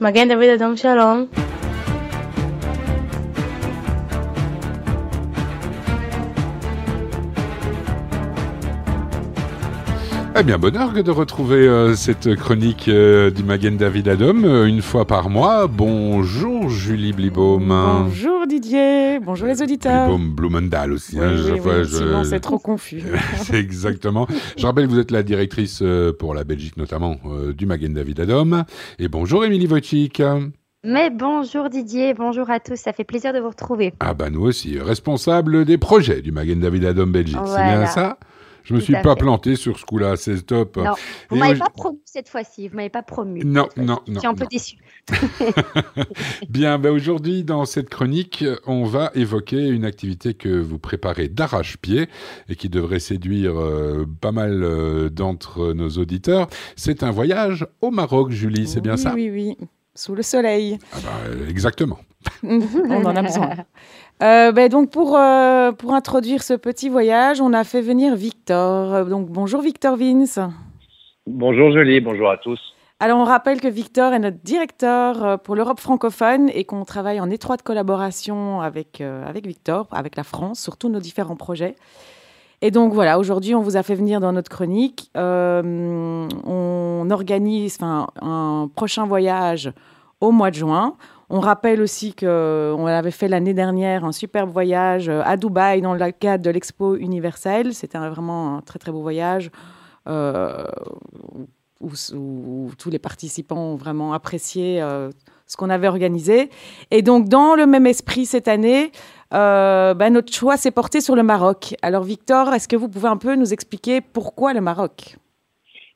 Magen David Adam Shalom. Eh bien, bonheur de retrouver euh, cette chronique euh, du Magen David Adam euh, une fois par mois. Bonjour Julie Blibaum. Bonjour Didier, bonjour les auditeurs. Blibaum Blumendal aussi. hein, Oui, oui, je- sinon c'est trop confus. Exactement. Je rappelle que vous êtes la directrice euh, pour la Belgique notamment euh, du Magen David Adam. Et bonjour Émilie Wojcik. Mais bonjour Didier, bonjour à tous, ça fait plaisir de vous retrouver. Ah bah nous aussi, responsable des projets du Magen David Adam Belgique. C'est bien ça? Je me suis pas fait. planté sur ce coup-là, c'est top. Non, vous m'avez pas promu cette fois-ci, vous m'avez pas promu. Non, fois-ci. non, Je non, suis un peu non. déçue. Bien, ben aujourd'hui, dans cette chronique, on va évoquer une activité que vous préparez d'arrache-pied et qui devrait séduire euh, pas mal euh, d'entre nos auditeurs. C'est un voyage au Maroc, Julie, c'est bien oui, ça? Oui, oui, sous le soleil. Ah euh, Exactement. on en a besoin. Euh, ben donc pour, euh, pour introduire ce petit voyage, on a fait venir Victor. Euh, Donc bonjour Victor Vince. Bonjour Julie, bonjour à tous. Alors on rappelle que Victor est notre directeur pour l'Europe francophone et qu'on travaille en étroite collaboration avec, euh, avec Victor, avec la France, sur tous nos différents projets. Et donc voilà, aujourd'hui on vous a fait venir dans notre chronique. On organise un prochain voyage au mois de juin. On rappelle aussi qu'on avait fait l'année dernière un superbe voyage euh, à Dubaï dans le cadre de l'Expo universelle. C'était vraiment un très très beau voyage. euh, où, tous les participants ont vraiment apprécié euh, ce qu'on avait organisé. Et donc, dans le même esprit cette année, euh, ben, notre choix s'est porté sur le Maroc. Alors, Victor, est-ce que vous pouvez un peu nous expliquer pourquoi le Maroc?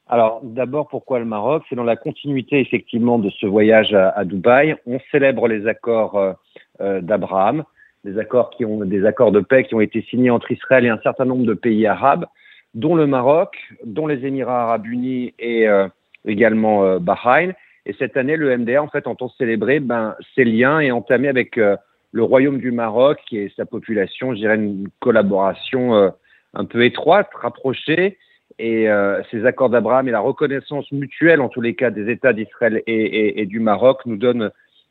Alors d'abord, pourquoi le Maroc? C'est dans la continuité effectivement de ce voyage à, à Dubaï. On célèbre les accords euh, euh, d'Abraham, des accords qui ont des accords de paix qui ont été signés entre Israël et un certain nombre de pays arabes, dont le Maroc, dont les Émirats arabes unis et euh, également euh, Bahreïn. Et cette année, le MDA en fait entend célébrer ben, ces liens et entamer avec euh, le Royaume du Maroc et sa population, je dirais une collaboration un peu étroite, rapprochée. Et euh, ces accords d'Abraham et la reconnaissance mutuelle, en tous les cas, des États d'Israël et, du Maroc nous donnent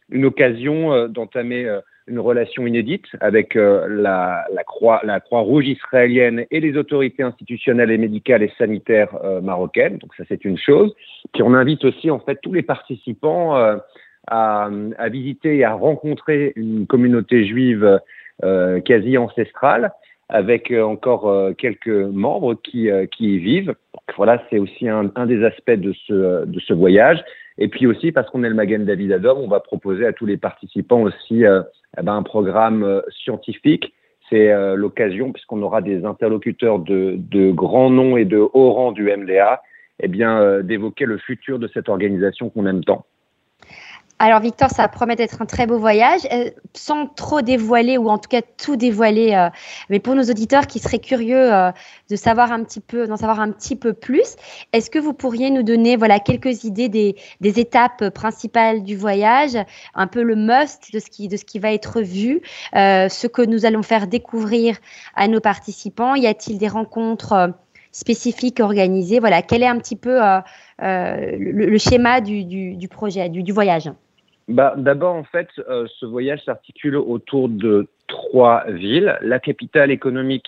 une occasion euh, d'entamer euh, une relation inédite avec euh, la, Croix, la Croix-Rouge israélienne et les autorités institutionnelles et médicales et sanitaires marocaines. Donc ça, c'est une chose. Puis on invite aussi en fait tous les participants à, à visiter et à rencontrer une communauté juive quasi ancestrale avec euh, encore euh, quelques membres qui, euh, qui y vivent. Donc, voilà, c'est aussi un, un des aspects de ce, de ce voyage. Et puis aussi, parce qu'on est le Magen David Adom, on va proposer à tous les participants aussi euh, eh ben, un programme scientifique. C'est euh, l'occasion, puisqu'on aura des interlocuteurs de, de grands noms et de haut rang du MDA, eh bien, euh, d'évoquer le futur de cette organisation qu'on aime tant. Alors Victor, ça promet d'être un très beau voyage, euh, sans trop dévoiler ou en tout cas tout dévoiler. euh, mais pour nos auditeurs qui seraient curieux euh, de savoir un petit peu, d'en savoir un petit peu plus, est-ce que vous pourriez nous donner voilà quelques idées des, étapes principales du voyage, un peu le must de ce qui de ce qui va être vu, ce que nous allons faire découvrir à nos participants? Y a-t-il des rencontres spécifiques organisées? Voilà, quel est un petit peu le, schéma du, projet, du voyage? Bah, D'abord, en fait, euh, ce voyage s'articule autour de trois villes. La capitale économique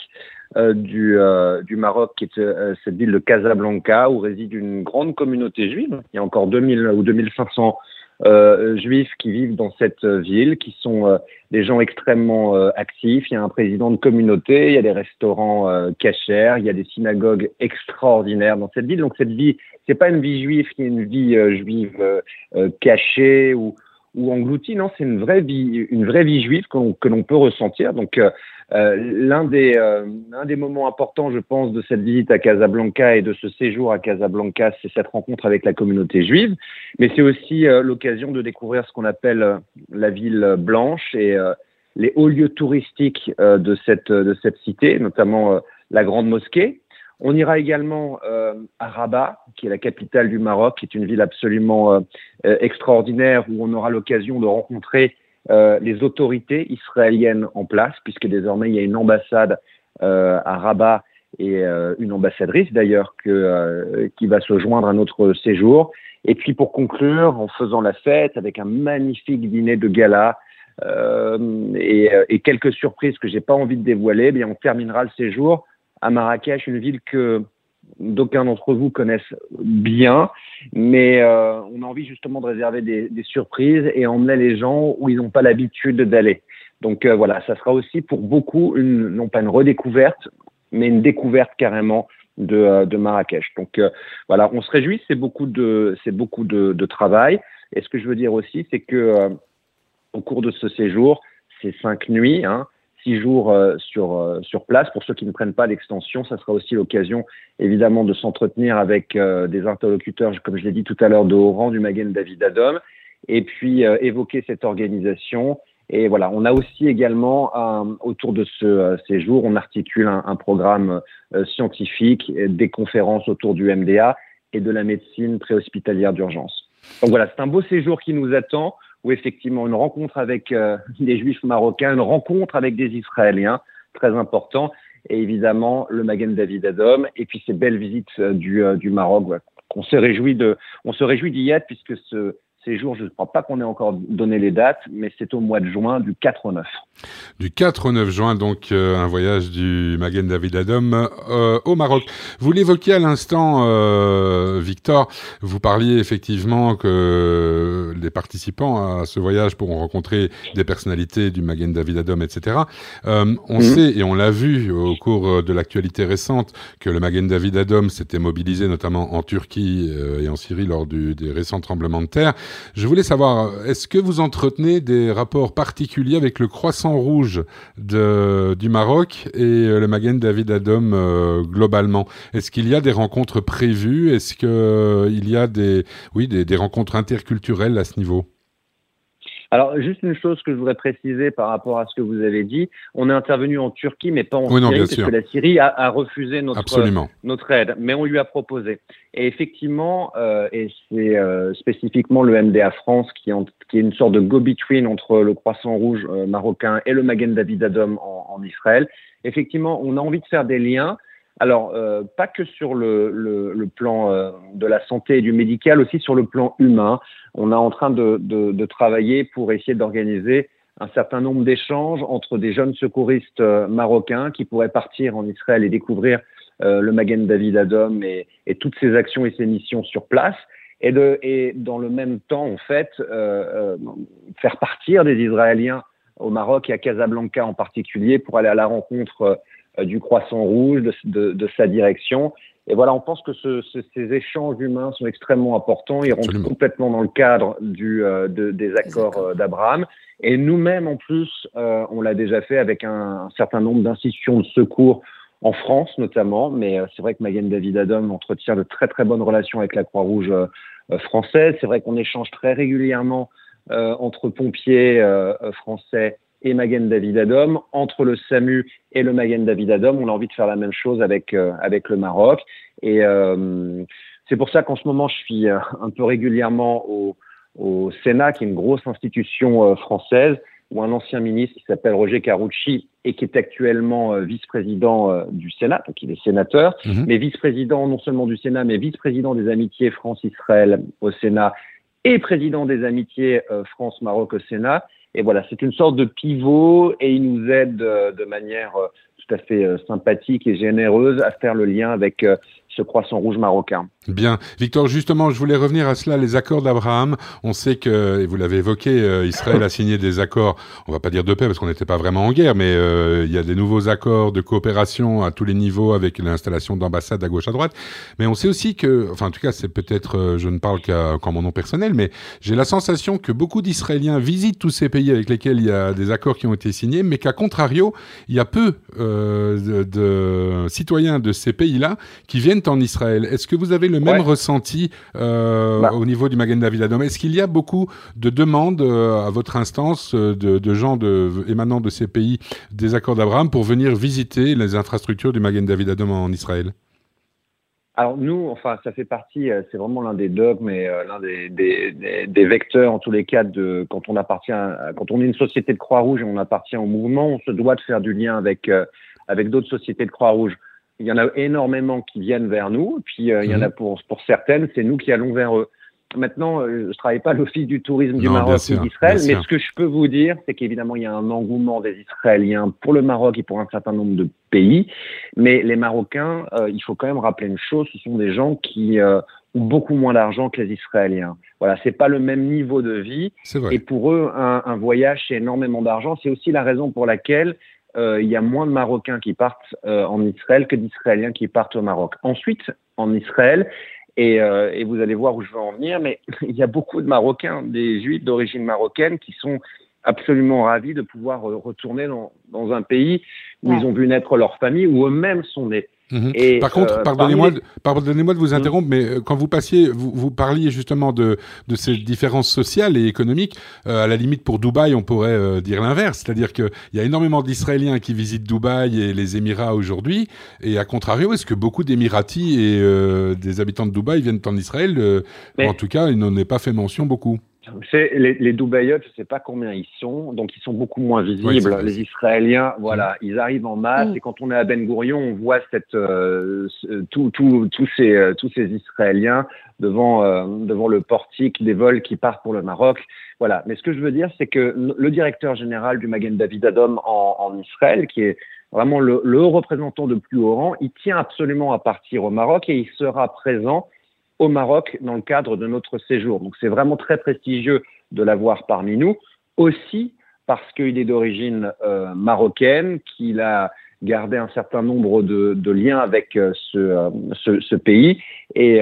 euh, du, euh, du Maroc, qui est euh, cette ville de Casablanca, où réside une grande communauté juive. Il y a encore 2000 ou 2500 euh, juifs qui vivent dans cette ville, qui sont euh, des gens extrêmement euh, actifs. Il y a un président de communauté, il y a des restaurants cachers, il y a des synagogues extraordinaires dans cette ville. Donc cette vie, c'est pas une vie juive qui est une vie juive cachée ou ou engloutie, non, c'est une vraie vie, une vraie vie juive que que l'on peut ressentir. Donc, euh, euh, l'un des, euh, des moments importants, je pense, de cette visite à Casablanca et de ce séjour à Casablanca, c'est cette rencontre avec la communauté juive. Mais c'est aussi euh, l'occasion de découvrir ce qu'on appelle euh, la ville blanche et euh, les hauts lieux touristiques de cette, de cette cité, notamment la grande mosquée. On ira également euh, à Rabat, qui est la capitale du Maroc, qui est une ville absolument euh, euh, extraordinaire où on aura l'occasion de rencontrer euh, les autorités israéliennes en place, puisque désormais il y a une ambassade euh, à Rabat et une ambassadrice d'ailleurs qui va se joindre à notre séjour. Et puis pour conclure, en faisant la fête avec un magnifique dîner de gala et, et, quelques surprises que j'ai pas envie de dévoiler, eh bien on terminera le séjour à Marrakech, une ville que d'aucuns d'entre vous connaissent bien, mais euh, on a envie justement de réserver des, surprises et emmener les gens où ils n'ont pas l'habitude d'aller. Donc euh, voilà, ça sera aussi pour beaucoup non pas une redécouverte, mais une découverte carrément de, euh, Marrakech. Donc voilà, on se réjouit, c'est beaucoup de c'est beaucoup de, travail. Et ce que je veux dire aussi, c'est que au cours de ce séjour, ces cinq nuits, hein, six jours euh, sur, euh, sur place. Pour ceux qui ne prennent pas l'extension, ça sera aussi l'occasion évidemment de s'entretenir avec euh, des interlocuteurs, comme je l'ai dit tout à l'heure, de haut rang du Magen David Adom, et puis évoquer cette organisation. Et voilà, on a aussi également autour de ce séjour, on articule un, un programme scientifique, des conférences autour du MDA et de la médecine préhospitalière d'urgence. Donc voilà, c'est un beau séjour qui nous attend où effectivement une rencontre avec euh, des juifs marocains, une rencontre avec des Israéliens, très important, et évidemment le Magen David Adom, et puis ces belles visites euh, du, euh, du Maroc. On se réjouit de, on se réjouit d'y être puisque ce, ces jours, je ne crois pas qu'on ait encore donné les dates, mais c'est au mois de juin, du 4 au 9. Du 4 au 9 juin, donc euh, un voyage du Magen David Adom euh, au Maroc. Vous l'évoquiez à l'instant, euh, Victor, vous parliez effectivement que les participants à ce voyage pourront rencontrer des personnalités du Magen David Adom, etc. on mhm. sait, et on l'a vu au cours de l'actualité récente, que le Magen David Adom s'était mobilisé notamment en Turquie et en Syrie lors du, des récents tremblements de terre. Je voulais savoir, est-ce que vous entretenez des rapports particuliers avec le Croissant Rouge du Maroc et euh, le Magen David Adom euh, globalement? Est-ce qu'il y a des rencontres prévues? Est-ce qu'il euh, y a des, oui, des rencontres interculturelles à ce niveau? Alors, juste une chose que je voudrais préciser par rapport à ce que vous avez dit. On est intervenu en Turquie, mais pas en Syrie, parce que la Syrie a, refusé notre, notre aide, mais on lui a proposé. Et effectivement, euh, et c'est euh, spécifiquement le MDA France qui, qui, est une sorte de go-between entre le Croissant Rouge euh, marocain et le Magen David Adom en, en Israël. Effectivement, on a envie de faire des liens alors, euh, pas que sur le, le, le plan euh, de la santé et du médical, aussi sur le plan humain. On est en train de, de, de travailler pour essayer d'organiser un certain nombre d'échanges entre des jeunes secouristes euh, marocains qui pourraient partir en Israël et découvrir le Magen David Adom et, et, toutes ses actions et ses missions sur place. Et, de, et dans le même temps, en fait, faire partir des Israéliens au Maroc et à Casablanca en particulier pour aller à la rencontre euh, du croissant rouge, de, de, sa direction. Et voilà, on pense que ce, ces échanges humains sont extrêmement importants. Ils rentrent complètement dans le cadre du, euh, de, des accords euh, d'Abraham. Et nous-mêmes, en plus, on l'a déjà fait avec un, certain nombre d'institutions de secours en France notamment. Mais c'est vrai que Magen David Adam entretient de très très bonnes relations avec la Croix-Rouge française. C'est vrai qu'on échange très régulièrement entre pompiers français et Magen David Adom. Entre le SAMU et le Magen David Adom, on a envie de faire la même chose avec, euh, avec le Maroc. Et euh, c'est pour ça qu'en ce moment, je suis euh, un peu régulièrement au, au Sénat, qui est une grosse institution française, où un ancien ministre qui s'appelle Roger Carucci et qui est actuellement vice-président du Sénat, donc il est sénateur, mhm. mais vice-président non seulement du Sénat, mais vice-président des amitiés France-Israël au Sénat et président des amitiés France-Maroc au Sénat. Et voilà, c'est une sorte de pivot et il nous aide euh, de manière euh, tout à fait euh, sympathique et généreuse à faire le lien avec ce croissant rouge marocain. Bien. Victor, justement, je voulais revenir à cela, les accords d'Abraham. On sait que, et vous l'avez évoqué, euh, Israël a signé des accords, on va pas dire de paix parce qu'on n'était pas vraiment en guerre, mais euh, il y a des nouveaux accords de coopération à tous les niveaux avec l'installation d'ambassades à gauche à droite. Mais on sait aussi que, enfin en tout cas c'est peut-être, euh, je ne parle qu'en mon nom personnel, mais j'ai la sensation que beaucoup d'Israéliens visitent tous ces pays avec lesquels il y a des accords qui ont été signés, mais qu'à contrario, il y a peu de, de citoyens de ces pays-là qui viennent en Israël. Est-ce que vous avez le même ressenti euh, bah. au niveau du Magen David Adom? Est-ce qu'il y a beaucoup de demandes euh, à votre instance euh, de, gens de, émanant de ces pays des accords d'Abraham pour venir visiter les infrastructures du Magen David Adom en Israël? Alors nous, enfin, ça fait partie, c'est vraiment l'un des dogmes et l'un des, des, vecteurs en tous les cas de quand on appartient, quand on est une société de Croix-Rouge et on appartient au mouvement, on se doit de faire du lien avec avec d'autres sociétés de Croix-Rouge. Il y en a énormément qui viennent vers nous, puis il y en a mhm. pour, pour certaines, c'est nous qui allons vers eux. Maintenant, je ne travaille pas l'office du tourisme du Maroc ou d'Israël, mais ce que je peux vous dire, c'est qu'évidemment, il y a un engouement des Israéliens pour le Maroc et pour un certain nombre de pays. Mais les Marocains, il faut quand même rappeler une chose, ce sont des gens qui ont beaucoup moins d'argent que les Israéliens. Voilà, c'est pas le même niveau de vie. Et pour eux, un, voyage, c'est énormément d'argent. C'est aussi la raison pour laquelle euh, il y a moins de Marocains qui partent euh, en Israël que d'Israéliens qui partent au Maroc. Ensuite, en Israël, et, euh, et, vous allez voir où je veux en venir, mais il y a beaucoup de Marocains, des Juifs d'origine marocaine, qui sont absolument ravis de pouvoir retourner dans, dans un pays où ils ont vu naître leur famille, où eux-mêmes sont nés. Mhm. Et, Par contre, euh, pardonnez-moi pardonnez de vous mhm. interrompre, mais euh, quand vous passiez, vous, vous parliez justement de, de, ces différences sociales et économiques. Euh, à la limite, pour Dubaï, on pourrait dire l'inverse, c'est-à-dire qu'il y a énormément d'Israéliens qui visitent Dubaï et les Émirats aujourd'hui, et à contrario, est-ce que beaucoup d'Émiratis et des habitants de Dubaï viennent en Israël En tout cas, il n'en est pas fait mention beaucoup? Les, les Dubaïotes, je ne sais pas combien ils sont, donc ils sont beaucoup moins visibles. les Israéliens, voilà, mm. ils arrivent en masse mm. et quand on est à Ben Gurion, on voit cette, euh, tous ces, euh, tous ces Israéliens devant, euh, devant le portique des vols qui partent pour le Maroc. Voilà. Mais ce que je veux dire, c'est que le directeur général du Magen David Adom en, en Israël, qui est vraiment le, le représentant de plus haut rang, il tient absolument à partir au Maroc et il sera présent au Maroc dans le cadre de notre séjour. Donc c'est vraiment très prestigieux de l'avoir parmi nous, aussi parce qu'il est d'origine euh, marocaine, qu'il a gardé un certain nombre de, liens avec euh, euh, ce, pays. Et,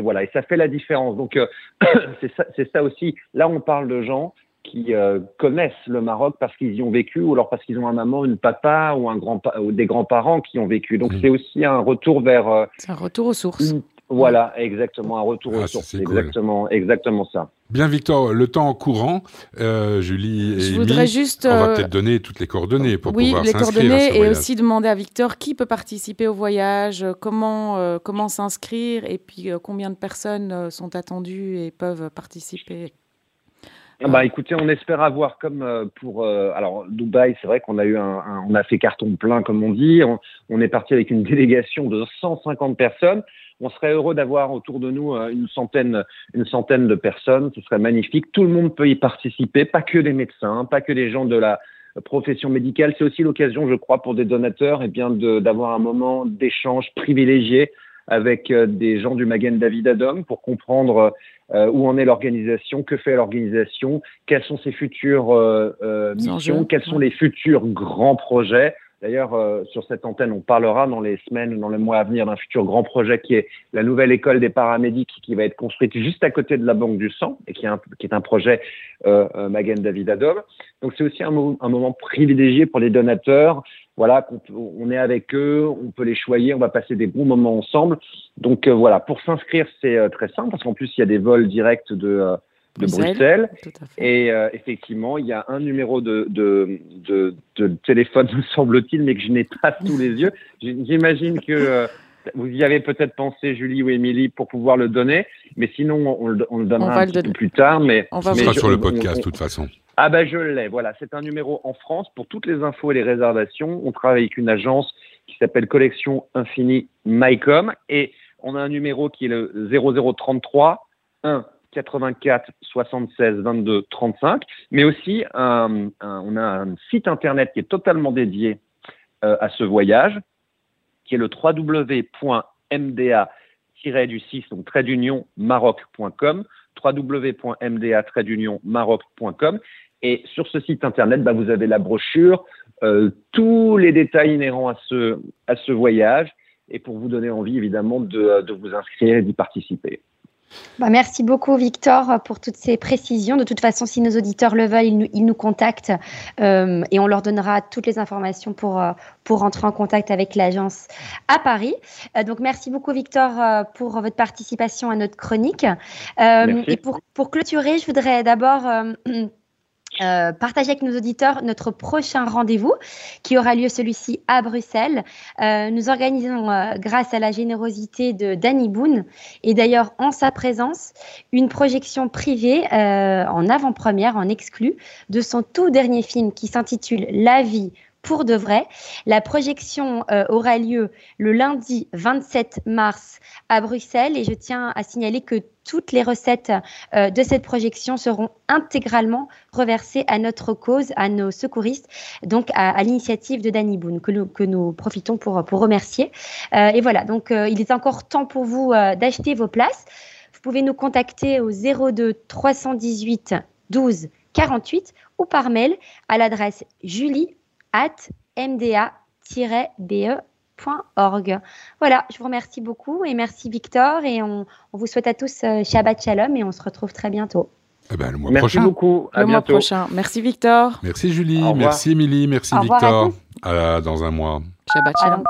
voilà, et ça fait la différence. Donc c'est ça, ça, aussi. Là, on parle de gens qui connaissent le Maroc parce qu'ils y ont vécu, ou alors parce qu'ils ont un maman, une papa ou un grand ou des grands-parents qui ont vécu. Donc c'est aussi un retour vers. c'est un retour aux sources. Voilà, exactement, un retour ah, aux sources. Exactement, exactement ça. Bien, Victor, le temps en courant, euh, Julie et Je voudrais juste, on va euh, peut-être donner toutes les coordonnées pour pouvoir s'inscrire. Oui, les coordonnées et aussi demander à Victor qui peut participer au voyage, comment, euh, comment s'inscrire et puis combien de personnes sont attendues et peuvent participer. Ah bah écoutez, on espère avoir comme pour alors Dubaï, c'est vrai qu'on a eu un, on a fait carton plein comme on dit. on est parti avec une délégation de 150 personnes on serait heureux d'avoir autour de nous euh, une centaine, une centaine de personnes. Ce serait magnifique. Tout le monde peut y participer, pas que des médecins, pas que des gens de la profession médicale. C'est aussi l'occasion, je crois, pour des donateurs, et eh bien, d'avoir un moment d'échange privilégié avec euh, des gens du Magen David Adom pour comprendre euh, où en est l'organisation, que fait l'organisation, quelles sont ses futures missions, quels sont les futurs grands projets. D'ailleurs, euh, sur cette antenne, on parlera dans les semaines, dans les mois à venir d'un futur grand projet qui est la nouvelle école des paramédics qui va être construite juste à côté de la Banque du Sang et qui est un, qui est un projet euh, euh Magen David Adom. Donc c'est aussi un, moment privilégié pour les donateurs. Voilà, on, est avec eux, on peut les choyer, on va passer des bons moments ensemble. Donc euh, voilà, pour s'inscrire, c'est très simple parce qu'en plus il y a des vols directs de de Bruxelles. Et euh, effectivement, il y a un numéro de, de, de, de téléphone, me semble-t-il, mais que je n'ai pas sous les yeux. J'imagine que euh, vous y avez peut-être pensé, Julie ou Émilie, pour pouvoir le donner. Mais sinon, on, le, on le donnera un petit peu plus tard. Mais, on va sera sur le podcast, de toute façon. Ah ben je l'ai, voilà. C'est un numéro en France pour toutes les infos et les réservations. On travaille avec une agence qui s'appelle Collection Infini MyCom. Et on a un numéro qui est le 0033 1 84 76 22 35, mais aussi on a un site internet qui est totalement dédié euh, à ce voyage, qui est le www.mda-du6, donc trait d'union maroc.com, www.mda-maroc.com. Et sur ce site internet, bah, vous avez la brochure, euh, tous les détails inhérents à ce, voyage, et pour vous donner envie évidemment de, de vous inscrire et d'y participer. Bah, merci beaucoup, Victor, pour toutes ces précisions. De toute façon, si nos auditeurs le veulent, ils nous, contactent euh, et on leur donnera toutes les informations pour, euh, pour entrer en contact avec l'agence à Paris. Euh, donc, merci beaucoup, Victor, pour votre participation à notre chronique. et pour, pour clôturer, je voudrais d'abord Euh, avec nos auditeurs notre prochain rendez-vous qui aura lieu celui-ci à Bruxelles. Euh, nous organisons, euh, grâce à la générosité de Danny Boone et d'ailleurs en sa présence, une projection privée en avant-première, en exclu, de son tout dernier film qui s'intitule La vie pour de vrai. La projection euh, aura lieu le lundi 27 mars à Bruxelles et je tiens à signaler que toutes les recettes euh, de cette projection seront intégralement reversées à notre cause, à nos secouristes, donc à, l'initiative de Danny Boone, que nous, profitons pour, pour remercier. Euh, et voilà, donc il est encore temps pour vous d'acheter vos places. Vous pouvez nous contacter au 02 318 12 48 ou par mail à l'adresse julie at mda-be.org. Voilà, je vous remercie beaucoup et merci Victor et on, vous souhaite à tous euh, Shabbat Shalom et on se retrouve très bientôt. Eh ben, le mois merci prochain. beaucoup. À le bientôt. mois prochain. Merci Victor. Merci Julie, merci Émilie, merci Au Victor. À dans un mois. Shabbat Shalom.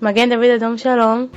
Magen David Adam Shalom.